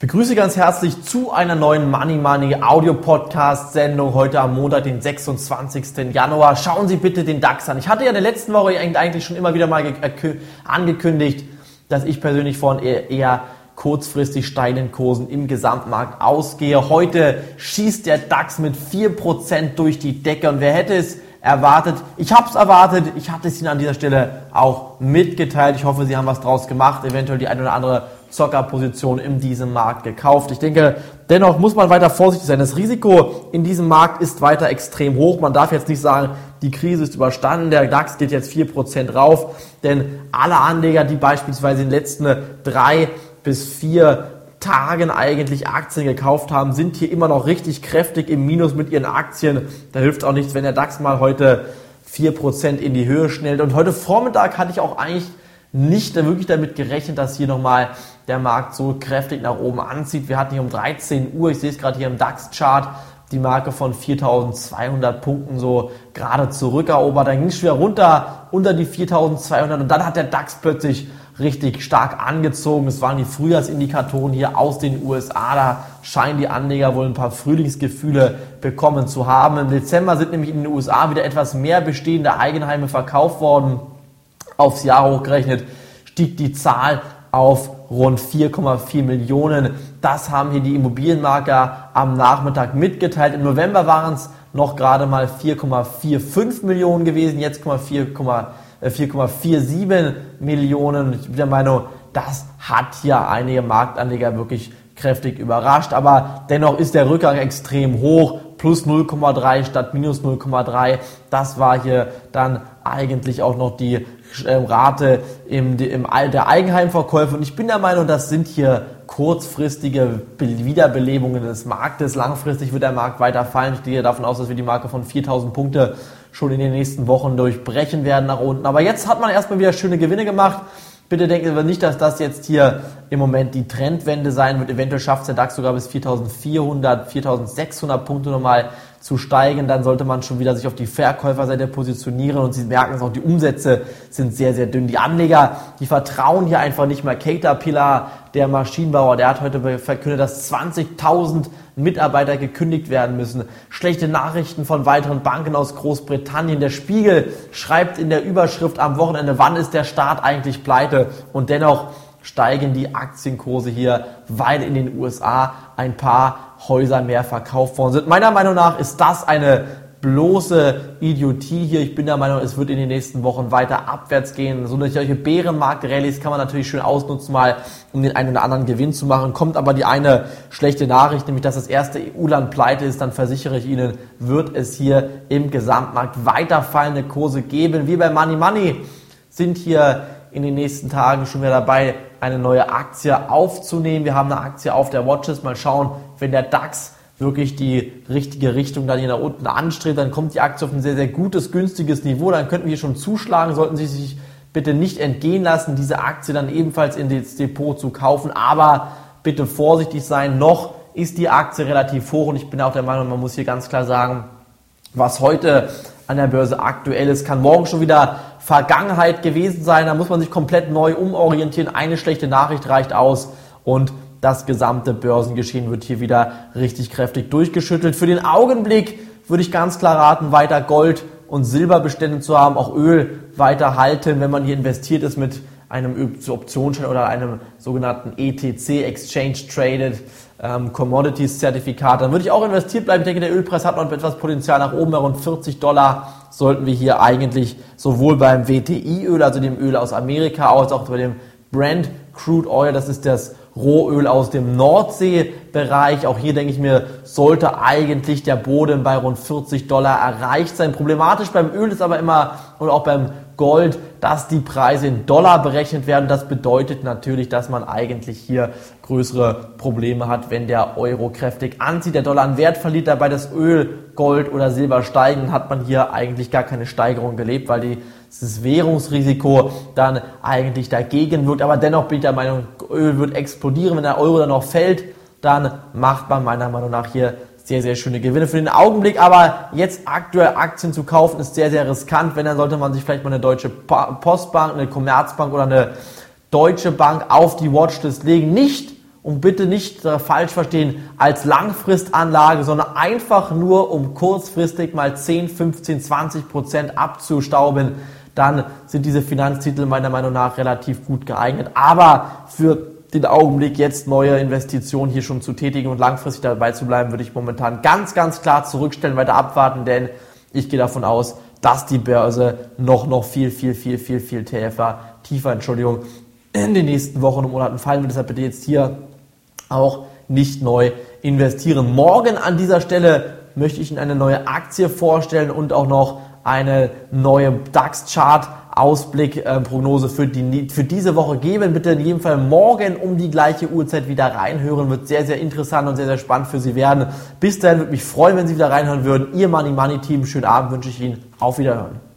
begrüße ganz herzlich zu einer neuen Money Money Audio Podcast Sendung heute am Montag, den 26. Januar. Schauen Sie bitte den DAX an. Ich hatte ja in der letzten Woche eigentlich schon immer wieder mal angekündigt, dass ich persönlich von eher, eher kurzfristig steigenden Kursen im Gesamtmarkt ausgehe. Heute schießt der DAX mit 4% durch die Decke und wer hätte es erwartet? Ich habe es erwartet, ich hatte es Ihnen an dieser Stelle auch mitgeteilt. Ich hoffe, Sie haben was draus gemacht, eventuell die eine oder andere Zockerposition in diesem Markt gekauft. Ich denke, dennoch muss man weiter vorsichtig sein. Das Risiko in diesem Markt ist weiter extrem hoch. Man darf jetzt nicht sagen, die Krise ist überstanden, der DAX geht jetzt 4% rauf, denn alle Anleger, die beispielsweise in den letzten drei bis vier Tagen eigentlich Aktien gekauft haben, sind hier immer noch richtig kräftig im Minus mit ihren Aktien. Da hilft auch nichts, wenn der DAX mal heute 4% in die Höhe schnellt. Und heute Vormittag hatte ich auch eigentlich nicht wirklich damit gerechnet, dass hier nochmal der Markt so kräftig nach oben anzieht. Wir hatten hier um 13 Uhr, ich sehe es gerade hier im DAX-Chart, die Marke von 4200 Punkten so gerade zurückerobert. Dann ging es wieder runter unter die 4200 und dann hat der DAX plötzlich richtig stark angezogen. Es waren die Frühjahrsindikatoren hier aus den USA. Da scheinen die Anleger wohl ein paar Frühlingsgefühle bekommen zu haben. Im Dezember sind nämlich in den USA wieder etwas mehr bestehende Eigenheime verkauft worden aufs Jahr hochgerechnet stieg die Zahl auf rund 4,4 Millionen. Das haben hier die Immobilienmarker am Nachmittag mitgeteilt. Im November waren es noch gerade mal 4,45 Millionen gewesen, jetzt 4,47 äh, Millionen. Ich bin der Meinung, das hat hier einige Marktanleger wirklich kräftig überrascht, aber dennoch ist der Rückgang extrem hoch, plus 0,3 statt minus 0,3. Das war hier dann eigentlich auch noch die ähm, Rate im, im der Eigenheimverkäufe. Und ich bin der Meinung, das sind hier kurzfristige Wiederbelebungen des Marktes. Langfristig wird der Markt weiter fallen. Ich gehe davon aus, dass wir die Marke von 4000 Punkte schon in den nächsten Wochen durchbrechen werden nach unten. Aber jetzt hat man erstmal wieder schöne Gewinne gemacht. Bitte denken Sie nicht, dass das jetzt hier im Moment die Trendwende sein wird. Eventuell schafft der DAX sogar bis 4400, 4600 Punkte nochmal zu steigen, dann sollte man schon wieder sich auf die Verkäuferseite positionieren und Sie merken es auch, die Umsätze sind sehr, sehr dünn. Die Anleger, die vertrauen hier einfach nicht mehr. Caterpillar, der Maschinenbauer, der hat heute verkündet, dass 20.000 Mitarbeiter gekündigt werden müssen. Schlechte Nachrichten von weiteren Banken aus Großbritannien. Der Spiegel schreibt in der Überschrift am Wochenende, wann ist der Staat eigentlich pleite? Und dennoch steigen die Aktienkurse hier, weil in den USA ein paar Häuser mehr verkauft worden sind. Meiner Meinung nach ist das eine bloße Idiotie hier. Ich bin der Meinung, es wird in den nächsten Wochen weiter abwärts gehen. So solche Bärenmarkt-Rallyes kann man natürlich schön ausnutzen, mal um den einen oder anderen Gewinn zu machen. Kommt aber die eine schlechte Nachricht, nämlich dass das erste EU-Land pleite ist, dann versichere ich Ihnen, wird es hier im Gesamtmarkt weiter fallende Kurse geben. Wir bei Money Money sind hier in den nächsten Tagen schon wieder dabei, eine neue Aktie aufzunehmen. Wir haben eine Aktie auf der Watchlist. Mal schauen, wenn der DAX wirklich die richtige Richtung dann hier nach unten anstrebt, dann kommt die Aktie auf ein sehr, sehr gutes, günstiges Niveau. Dann könnten wir hier schon zuschlagen. Sollten Sie sich bitte nicht entgehen lassen, diese Aktie dann ebenfalls in das Depot zu kaufen. Aber bitte vorsichtig sein. Noch ist die Aktie relativ hoch und ich bin auch der Meinung, man muss hier ganz klar sagen, was heute an der Börse aktuell ist, kann morgen schon wieder Vergangenheit gewesen sein. Da muss man sich komplett neu umorientieren. Eine schlechte Nachricht reicht aus und das gesamte Börsengeschehen wird hier wieder richtig kräftig durchgeschüttelt. Für den Augenblick würde ich ganz klar raten, weiter Gold und Silberbestände zu haben, auch Öl weiter halten, wenn man hier investiert ist mit einem Optionsschein oder einem sogenannten ETC, Exchange Traded ähm, Commodities Zertifikat. Dann würde ich auch investiert bleiben. Ich denke, der Ölpreis hat noch etwas Potenzial nach oben. Bei rund 40 Dollar sollten wir hier eigentlich sowohl beim WTI-Öl, also dem Öl aus Amerika, als auch bei dem Brent Crude Oil, das ist das Rohöl aus dem Nordseebereich. Auch hier denke ich mir, sollte eigentlich der Boden bei rund 40 Dollar erreicht sein. Problematisch beim Öl ist aber immer und auch beim Gold, dass die Preise in Dollar berechnet werden. Das bedeutet natürlich, dass man eigentlich hier größere Probleme hat, wenn der Euro kräftig anzieht, der Dollar an Wert verliert, dabei das Öl, Gold oder Silber steigen, hat man hier eigentlich gar keine Steigerung gelebt, weil die, das Währungsrisiko dann eigentlich dagegen wirkt. Aber dennoch bin ich der Meinung, Öl wird explodieren. Wenn der Euro dann noch fällt, dann macht man meiner Meinung nach hier sehr, sehr schöne Gewinne für den Augenblick. Aber jetzt aktuell Aktien zu kaufen ist sehr, sehr riskant. Wenn, dann sollte man sich vielleicht mal eine deutsche Postbank, eine Commerzbank oder eine Deutsche Bank auf die Watchlist legen. Nicht, und bitte nicht äh, falsch verstehen als Langfristanlage, sondern einfach nur um kurzfristig mal 10, 15, 20 Prozent abzustauben, dann sind diese Finanztitel meiner Meinung nach relativ gut geeignet. Aber für den Augenblick jetzt neue Investitionen hier schon zu tätigen und langfristig dabei zu bleiben, würde ich momentan ganz, ganz klar zurückstellen, weiter abwarten, denn ich gehe davon aus, dass die Börse noch, noch viel, viel, viel, viel, viel tiefer, tiefer, Entschuldigung, in den nächsten Wochen und Monaten fallen wird. Deshalb bitte jetzt hier auch nicht neu investieren. Morgen an dieser Stelle möchte ich Ihnen eine neue Aktie vorstellen und auch noch eine neue DAX-Chart Ausblick, äh, Prognose für, die, für diese Woche geben. Bitte in jedem Fall morgen um die gleiche Uhrzeit wieder reinhören. Wird sehr, sehr interessant und sehr, sehr spannend für Sie werden. Bis dahin würde mich freuen, wenn Sie wieder reinhören würden. Ihr Money Money Team, schönen Abend wünsche ich Ihnen. Auf Wiederhören.